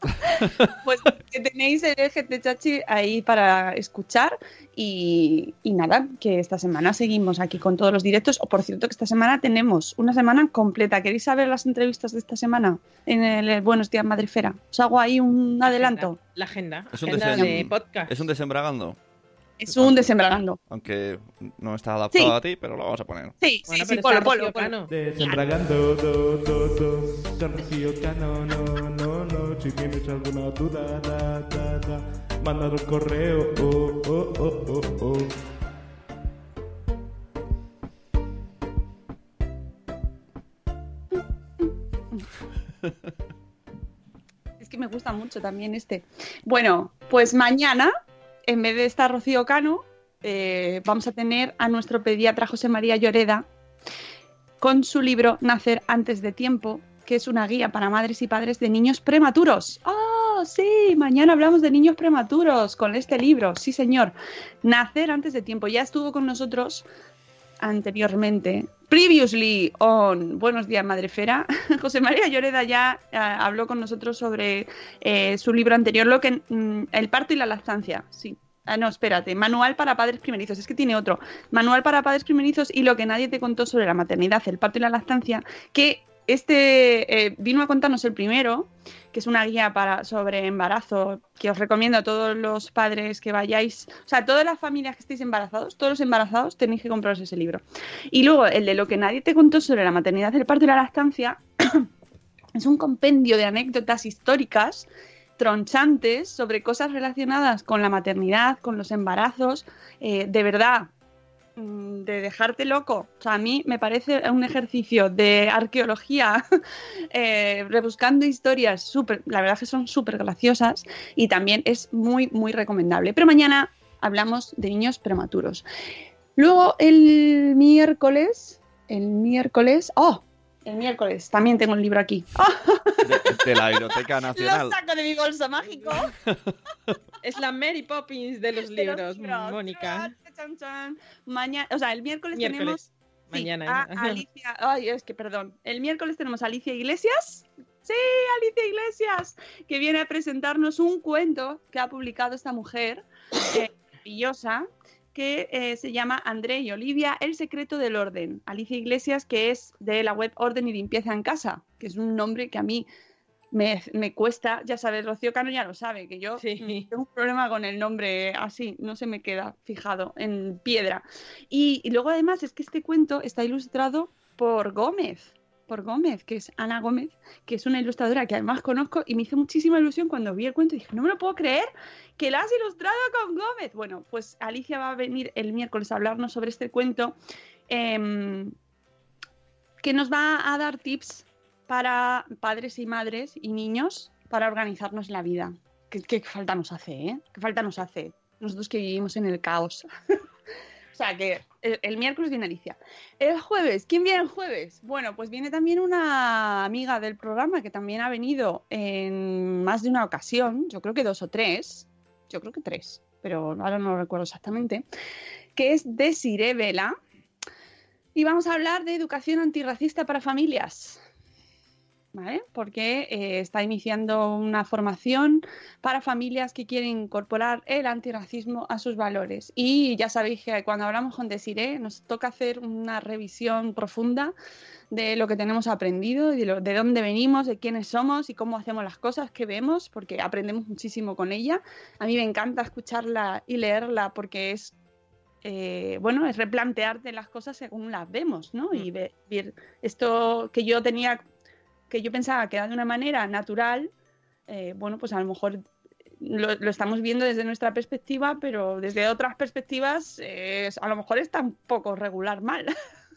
Pues que tenéis el GT Chachi ahí para escuchar y, y nada, que esta semana seguimos aquí con todos los directos. O por cierto que esta semana tenemos una semana completa. ¿Queréis saber las entrevistas de esta semana en el Buenos Días Madrefera? Os hago ahí un adelanto. La agenda. Es un, agenda desem- de podcast. es un desembragando. Es un desembragando. Aunque no está adaptado Sí. a ti, pero lo vamos a poner. Sí, Bueno, sí, sí, polo, polo, polo. Desembragando, do, do, do, Rocío Cano, no, no, no. Si tienes alguna duda, da, da, da, mándalo un correo, oh, oh, oh. Es que me gusta mucho también este. Bueno, pues mañana, en vez de estar Rocío Cano, eh, vamos a tener a nuestro pediatra José María Lloreda con su libro Nacer antes de tiempo, que es una guía para madres y padres de niños prematuros. ¡Oh, sí! Mañana hablamos de niños prematuros con este libro. Sí, señor. Nacer antes de tiempo. Ya estuvo con nosotros anteriormente. Previously on Buenos Días Madrefera, José María Lloreda ya eh, habló con nosotros sobre eh, su libro anterior, lo que mm, El parto y la lactancia. Sí. Ah, no, espérate. Manual para padres primerizos. Es que tiene otro. Manual para padres primerizos y lo que nadie te contó sobre la maternidad, el parto y la lactancia, que este eh, vino a contarnos el primero, que es una guía para, sobre embarazo, que os recomiendo a todos los padres que vayáis, o sea, todas las familias que estéis embarazados, todos los embarazados tenéis que compraros ese libro. Y luego el de lo que nadie te contó sobre la maternidad, el parto y la lactancia, es un compendio de anécdotas históricas tronchantes sobre cosas relacionadas con la maternidad, con los embarazos, eh, de verdad, de dejarte loco. O sea, a mí me parece un ejercicio de arqueología, eh, rebuscando historias súper, la verdad que son súper graciosas y también es muy, muy recomendable. Pero mañana hablamos de niños prematuros. Luego el miércoles, el miércoles, oh, el miércoles también tengo el libro aquí. De, de la Biblioteca Nacional. Lo saco de mi bolso mágico. Es la Mary Poppins de los de los libros. Mónica. Chan, chan. Mañana, o sea, el miércoles, Miércoles. tenemos sí, Mañana, a. Alicia. Ay, es que perdón. El miércoles tenemos a Alicia Iglesias. Sí, Alicia Iglesias, que viene a presentarnos un cuento que ha publicado esta mujer eh, maravillosa que eh, se llama André y Olivia, El secreto del orden. Alicia Iglesias, que es de la web Orden y Limpieza en Casa, que es un nombre que a mí me, me cuesta, ya sabes, Rocío Cano ya lo sabe, que yo Sí. tengo un problema con el nombre así, no se me queda fijado en piedra. Y, y luego además es que este cuento está ilustrado por Gómez, Gómez, que es Ana Gómez, que es una ilustradora que además conozco y me hizo muchísima ilusión cuando vi el cuento y dije, no me lo puedo creer que la has ilustrado con Gómez. Bueno, pues Alicia va a venir el miércoles a hablarnos sobre este cuento em, que nos va a dar tips para padres y madres y niños para organizarnos la vida. ¿Qué, qué falta nos hace, eh? ¿Qué falta nos hace? Nosotros que vivimos en el caos. o sea, que el, miércoles viene Alicia. El jueves, ¿quién viene el jueves? Bueno, pues viene también una amiga del programa que también ha venido en más de una ocasión, yo creo que dos o tres, yo creo que tres, pero ahora no lo recuerdo exactamente, que es Desiree Vela. Y vamos a hablar de educación antirracista para familias. ¿Vale? Porque eh, está iniciando una formación para familias que quieren incorporar el antirracismo a sus valores. Y ya sabéis que cuando hablamos con Desiree nos toca hacer una revisión profunda de lo que tenemos aprendido, de, lo- de dónde venimos, de quiénes somos y cómo hacemos las cosas que vemos, porque aprendemos muchísimo con ella. A mí me encanta escucharla y leerla porque es eh, bueno, es replantearte las cosas según las vemos, ¿no? Y ve- ver esto que yo tenía, que yo pensaba que era de una manera natural, eh, bueno, pues a lo mejor lo, estamos viendo desde nuestra perspectiva, pero desde otras perspectivas eh, a lo mejor está un poco regular mal.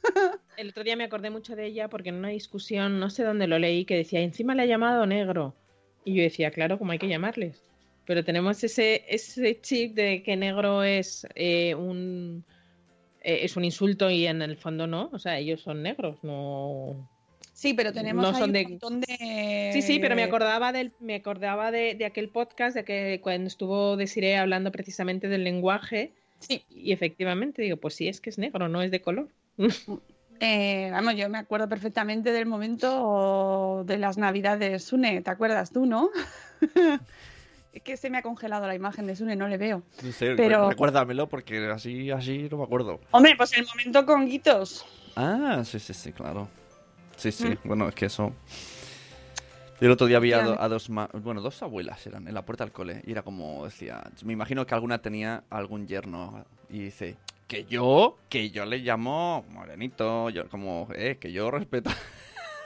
El otro día me acordé mucho de ella porque en una discusión, no sé dónde lo leí, que decía, encima le ha llamado negro. Y yo decía, claro, como hay que llamarles. Pero tenemos ese, ese chip de que negro es eh, un eh, es un insulto y en el fondo no. O sea, ellos son negros, no. Sí, pero tenemos No ahí son un de- montón de... Sí, sí, pero me acordaba del, me acordaba de, de aquel podcast de que cuando estuvo Desiree hablando precisamente del lenguaje. Sí. Y efectivamente digo, pues sí, es que es negro, no es de color. Eh, vamos, yo me acuerdo perfectamente del momento de las navidades, Sune, ¿te acuerdas tú, no? es que se me ha congelado la imagen de Sune, no le veo. No sé, Pero- recuérdamelo porque así, así no me acuerdo. Hombre, pues el momento con Guitos. Ah, sí, sí, sí, claro. Sí, sí, Mm. bueno, es que eso... Yo el otro día vi a, do- Efectivamente. a dos, ma- bueno, dos abuelas eran en la puerta del cole y era como decía, me imagino que alguna tenía algún yerno y dice, que yo, que yo le llamo morenito, yo como, eh, que yo respeto.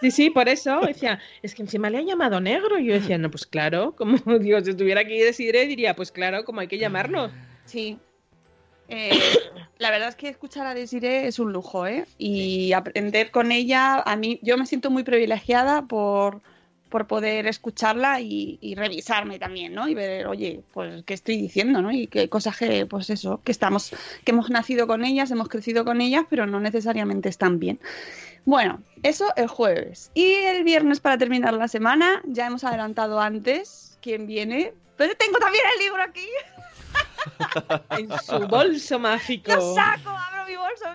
Sí, sí, por eso decía, es que encima le han llamado negro. Y yo decía, no, pues claro, como digo, si estuviera aquí Desiree diría, pues claro, como hay que llamarlo. Sí. Eh, la verdad es que escuchar a Desiree es un lujo, ¿eh? Y aprender con ella, a mí, yo me siento muy privilegiada por, por poder escucharla y, y revisarme también, ¿no? Y ver, oye, pues qué estoy diciendo, ¿no? Y qué cosas que, pues eso, que estamos, que hemos nacido con ellas, hemos crecido con ellas, pero no necesariamente están bien. Bueno, eso el jueves. Y el viernes para terminar la semana, ya hemos adelantado antes quién viene, pero tengo también el libro aquí. En su bolso mágico. Lo saco, abro mi bolso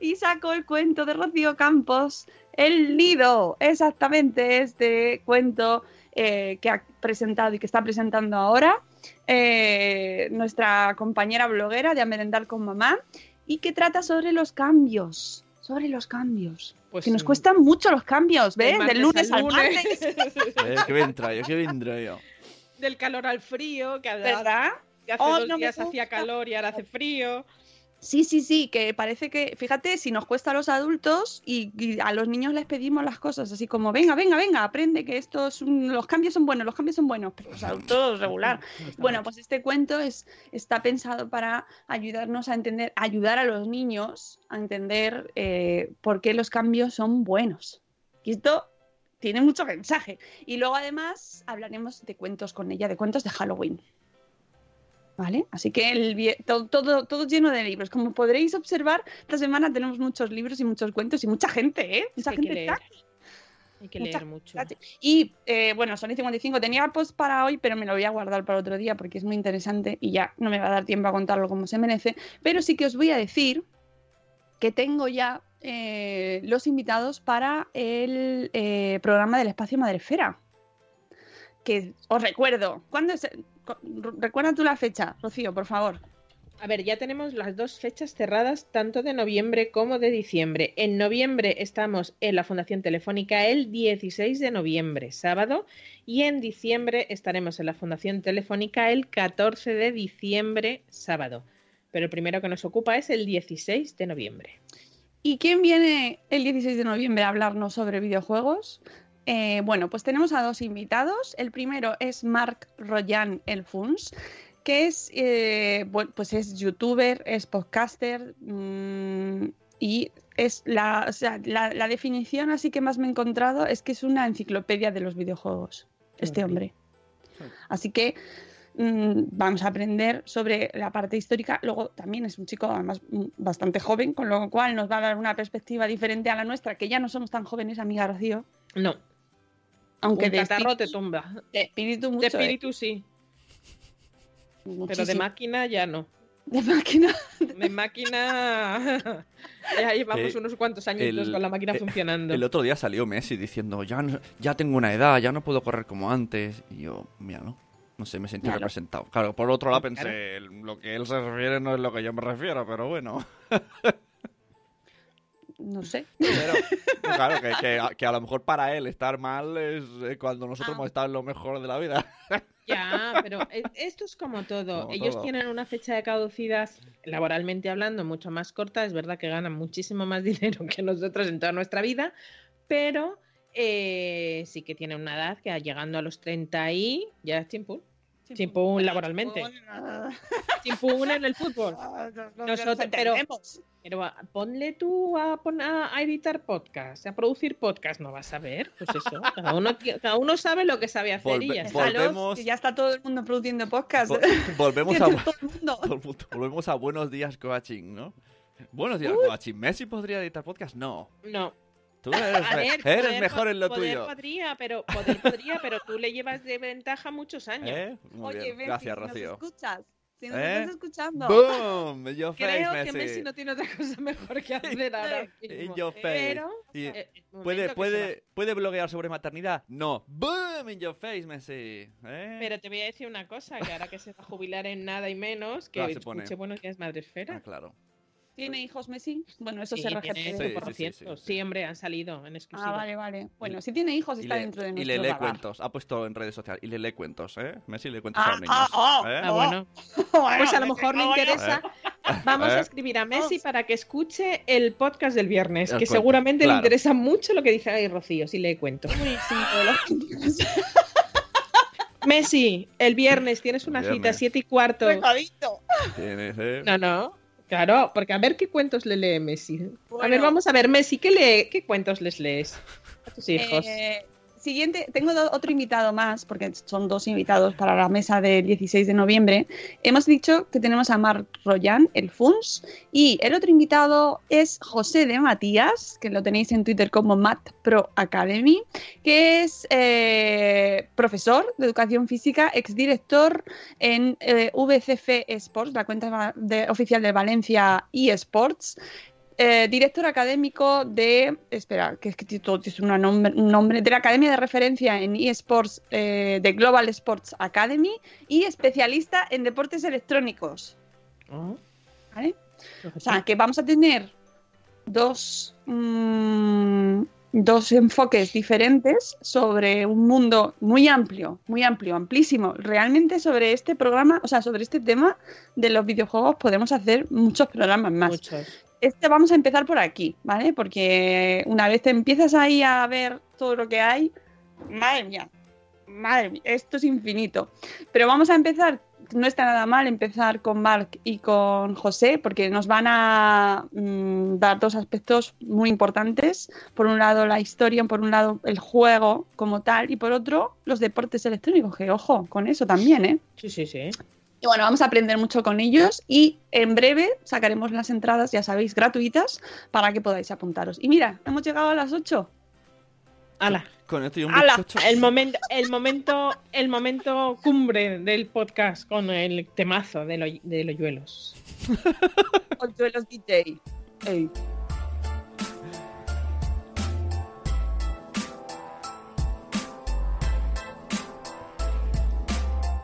y saco el cuento de Rocío Campos, El Nido, exactamente este cuento eh, que ha presentado y que está presentando ahora eh, nuestra compañera bloguera de A Merendar con Mamá y que trata sobre los cambios, sobre los cambios. Pues que nos cuestan mucho los cambios, ¿ves? Del lunes al al lunes. martes. Eh, qué bien traído, qué bien traído. Del calor al frío, que, ¿Verdad? Que hace Oh, dos no días hacía calor y ahora hace frío. Sí, sí, sí, que parece que, fíjate, si nos cuesta a los adultos y, y a los niños les pedimos las cosas así como, venga, venga, venga, aprende que estos, los cambios son buenos, los cambios son buenos, pero los adultos regular. Bueno, pues este cuento es, está pensado para ayudarnos a entender, ayudar a los niños a entender eh, por qué los cambios son buenos. Y esto tiene mucho mensaje. Y luego además hablaremos de cuentos con ella, de cuentos de Halloween. ¿Vale? Así que el todo, todo, todo lleno de libros. Como podréis observar, esta semana tenemos muchos libros y muchos cuentos y mucha gente, ¿eh? Mucha hay gente está Hay que Mucha- leer mucho. y eh, bueno, son y 55. Tenía post para hoy, pero me lo voy a guardar para otro día porque es muy interesante y ya no me va a dar tiempo a contarlo como se merece. Pero sí que os voy a decir que tengo ya eh, los invitados para el eh, programa del Espacio Madrefera. Que os recuerdo. ¿Cuándo es? Recuerda tú la fecha, Rocío, por favor. A ver, ya tenemos las dos fechas cerradas, tanto de noviembre como de diciembre. En noviembre estamos en la Fundación Telefónica el 16 de noviembre, sábado, y en diciembre estaremos en la Fundación Telefónica el 14 de diciembre, sábado. Pero el primero que nos ocupa es el 16 de noviembre. ¿Y quién viene el 16 de noviembre a hablarnos sobre videojuegos? Eh, bueno, pues tenemos a dos invitados. El primero es Marc Royan Elfuns, que es, eh, bueno, pues es youtuber, es podcaster mm, y es la, o sea, la, la definición así que más me he encontrado es que es una enciclopedia de los videojuegos, este hombre. Así que mm, vamos a aprender sobre la parte histórica. Luego también es un chico además mm, bastante joven, con lo cual nos va a dar una perspectiva diferente a la nuestra, que ya no somos tan jóvenes, amiga Rocío. No. Aunque Un de catarro te tumba. De espíritu De mucho. ¿eh? espíritu sí, pero de máquina ya no. De máquina. De máquina ya llevamos Eh, unos cuantos añitos el- con la máquina eh, funcionando. El otro día salió Messi diciendo, ya, no- ya tengo una edad, ya no puedo correr como antes. Y yo, mira, ¿no? No sé, me sentí Claro. representado. Claro, por otro lado Claro. pensé, lo que él se refiere no es lo que yo me refiero, pero bueno. No sé. Pero, claro, que, que a- que a lo mejor para él estar mal es eh, cuando nosotros Ah. hemos estado en lo mejor de la vida. Ya, pero esto es como todo. Como Ellos todo. tienen una fecha de caducidad, laboralmente hablando, mucho más corta. Es verdad que ganan muchísimo más dinero que nosotros en toda nuestra vida, pero eh, sí que tienen una edad que llegando a los 30 y ya es tiempo. Tiempo laboralmente. Tiempo en el fútbol. Nosotros, pero, pero a- ponle tú a, pon- a, a editar podcast, a producir podcast, no vas a ver. Pues eso, cada uno, cada uno sabe lo que sabe hacer y ya está. Volvemos- ya está todo el mundo produciendo podcast. Vol- volvemos a, Todo el mundo. vol- volvemos a Buenos Días Coaching, ¿no? Buenos días, Coaching. ¿Messi podría editar podcast? No. No, Tú eres, A me- ver, eres poder mejor en lo poder tuyo. Podría, pero, poder podría, pero tú le llevas de ventaja muchos años. ¿Eh? Muy Oye, bien. Benji, Gracias, si nos Rocío. escuchas, Si nos ¿Eh? estás escuchando. ¡Boom! In your face, Creo Messi. que Messi no tiene otra cosa mejor que hacer ahora In mismo. your face. Pero, Y- eh, ¿Puede, que se puede, ¿Puede bloguear sobre maternidad? No. ¡Boom! In your face, Messi. ¿Eh? Pero te voy a decir una cosa, que ahora que se va a jubilar en nada y menos, que Ah, se pone. escuche Buenos Días Madresfera. Ah, claro. ¿Tiene hijos Messi? Bueno, eso Sí, se tiene refiere. Sí, sí, por sí, ciento. sí, Sí, hombre, han salido en exclusiva. Ah, vale, vale. Bueno, si tiene hijos Y está le, dentro de y nuestro le lee cuentos. Ha puesto en redes sociales. Y le lee cuentos, ¿eh? Messi lee cuentos Ah, a los niños. ah, oh, ¿eh? Ah, bueno. Pues a lo mejor le interesa. Vamos ¿Eh? a escribir a Messi para que escuche el podcast del viernes, El que cuento, seguramente claro. le interesa mucho lo que dice ahí Rocío, si le cuento. Messi, el viernes tienes una cita Viernes. siete y cuarto. Tienes, ¿eh? No, no. Claro, porque a ver qué cuentos le lee Messi. A ver, vamos a ver, Messi, ¿qué, lee, qué cuentos les lees a tus hijos? Eh, siguiente, tengo otro invitado más, porque son dos invitados para la mesa del 16 de noviembre. Hemos dicho que tenemos a Marc Royan, el FUNS, y el otro invitado es José de Matías, que lo tenéis en Twitter como Matt Pro Academy, que es eh, profesor de educación física, exdirector en eh, VCF Sports, la cuenta oficial de Valencia eSports, eh, director académico de. Espera, que es que nombre, un nombre. De la Academia de Referencia en eSports eh, de Global Sports Academy y especialista en deportes electrónicos. Oh, ¿Vale? O sea, que vamos a tener dos, mm, dos enfoques diferentes sobre un mundo muy amplio, muy amplio, amplísimo. Realmente sobre este programa, o sea, sobre este tema de los videojuegos podemos hacer muchos programas más. muchos. Este vamos a empezar por aquí, ¿vale? Porque una vez te empiezas ahí a ver todo lo que hay, madre mía, madre mía, esto es infinito. Pero vamos a empezar, no está nada mal empezar con Marc y con José, porque nos van a mm, dar dos aspectos muy importantes. Por un lado la historia, por un lado el juego como tal, y por otro los deportes electrónicos, que ojo, con eso también, ¿eh? Sí, sí, sí. Y bueno, vamos a aprender mucho con ellos y en breve sacaremos las entradas, ya sabéis, gratuitas para que podáis apuntaros. Y mira, hemos llegado a las 8. Ala. Con esto y un el momento, el momento, el momento cumbre del podcast con el temazo de, lo- de los yuelos. Hoyuelos DJ. Ey.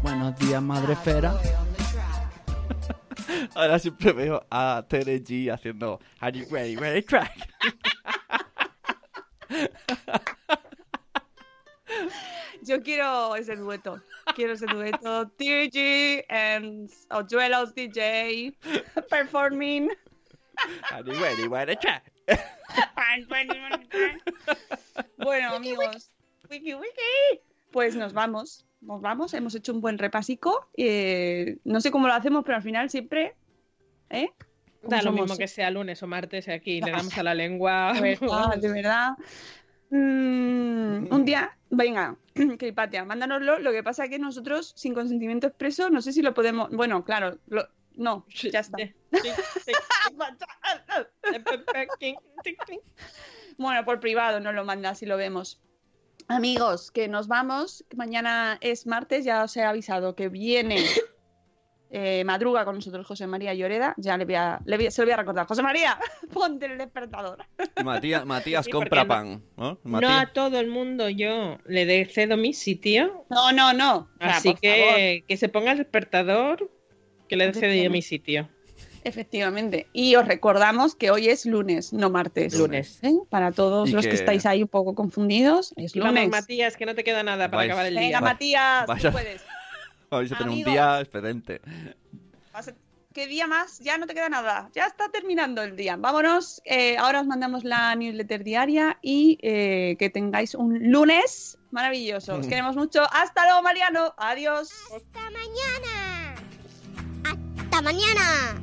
Buenos días, madre esfera. Ahora siempre veo a Tere G haciendo Are you ready, ready, track? Yo quiero ese dueto. Quiero ese dueto. TG and Hoyuelos DJ performing. Are you ready, ready, track? Bueno, amigos, wiki wiki. Pues nos vamos, nos vamos. Hemos hecho un buen repasico. eh, no sé cómo lo hacemos, pero al final siempre, ¿eh? Da lo somos? mismo que sea lunes o martes aquí, le damos a la lengua. De verdad, de verdad. Mm, un día, venga, que Hipatia, mándanoslo. Lo que pasa es que nosotros, sin consentimiento expreso, no sé si lo podemos. Bueno, claro, lo- no, ya está. Bueno, por privado nos lo mandas y lo vemos. Amigos, que nos vamos. Mañana es martes, ya os he avisado que viene eh, madruga con nosotros José María Lloreda. Ya le voy a, le voy a- se lo voy a recordar. José María, ponte el despertador. Matías, Matías Sí, compra pan. ¿no? No Matías- a todo el mundo yo le cedo mi sitio, No, no, no. O sea, así que que se ponga el despertador, que le cedo yo mi sitio. Efectivamente. Y os recordamos que hoy es lunes, no martes. Lunes. ¿Eh? Para todos Y los que... que- estáis ahí un poco confundidos, es Vamos, lunes. Matías, que no te queda nada para Vais- acabar el Venga, día. Va- Matías, tú vaya- puedes. Vais a tener un Amigos. día excelente. Vas a- ¿Qué día más? Ya no te queda nada. Ya está terminando el día. Vámonos. eh, ahora os mandamos la newsletter diaria y eh, que tengáis un lunes maravilloso. Os queremos mucho. Hasta luego, Mariano. Adiós. Hasta mañana. Hasta mañana.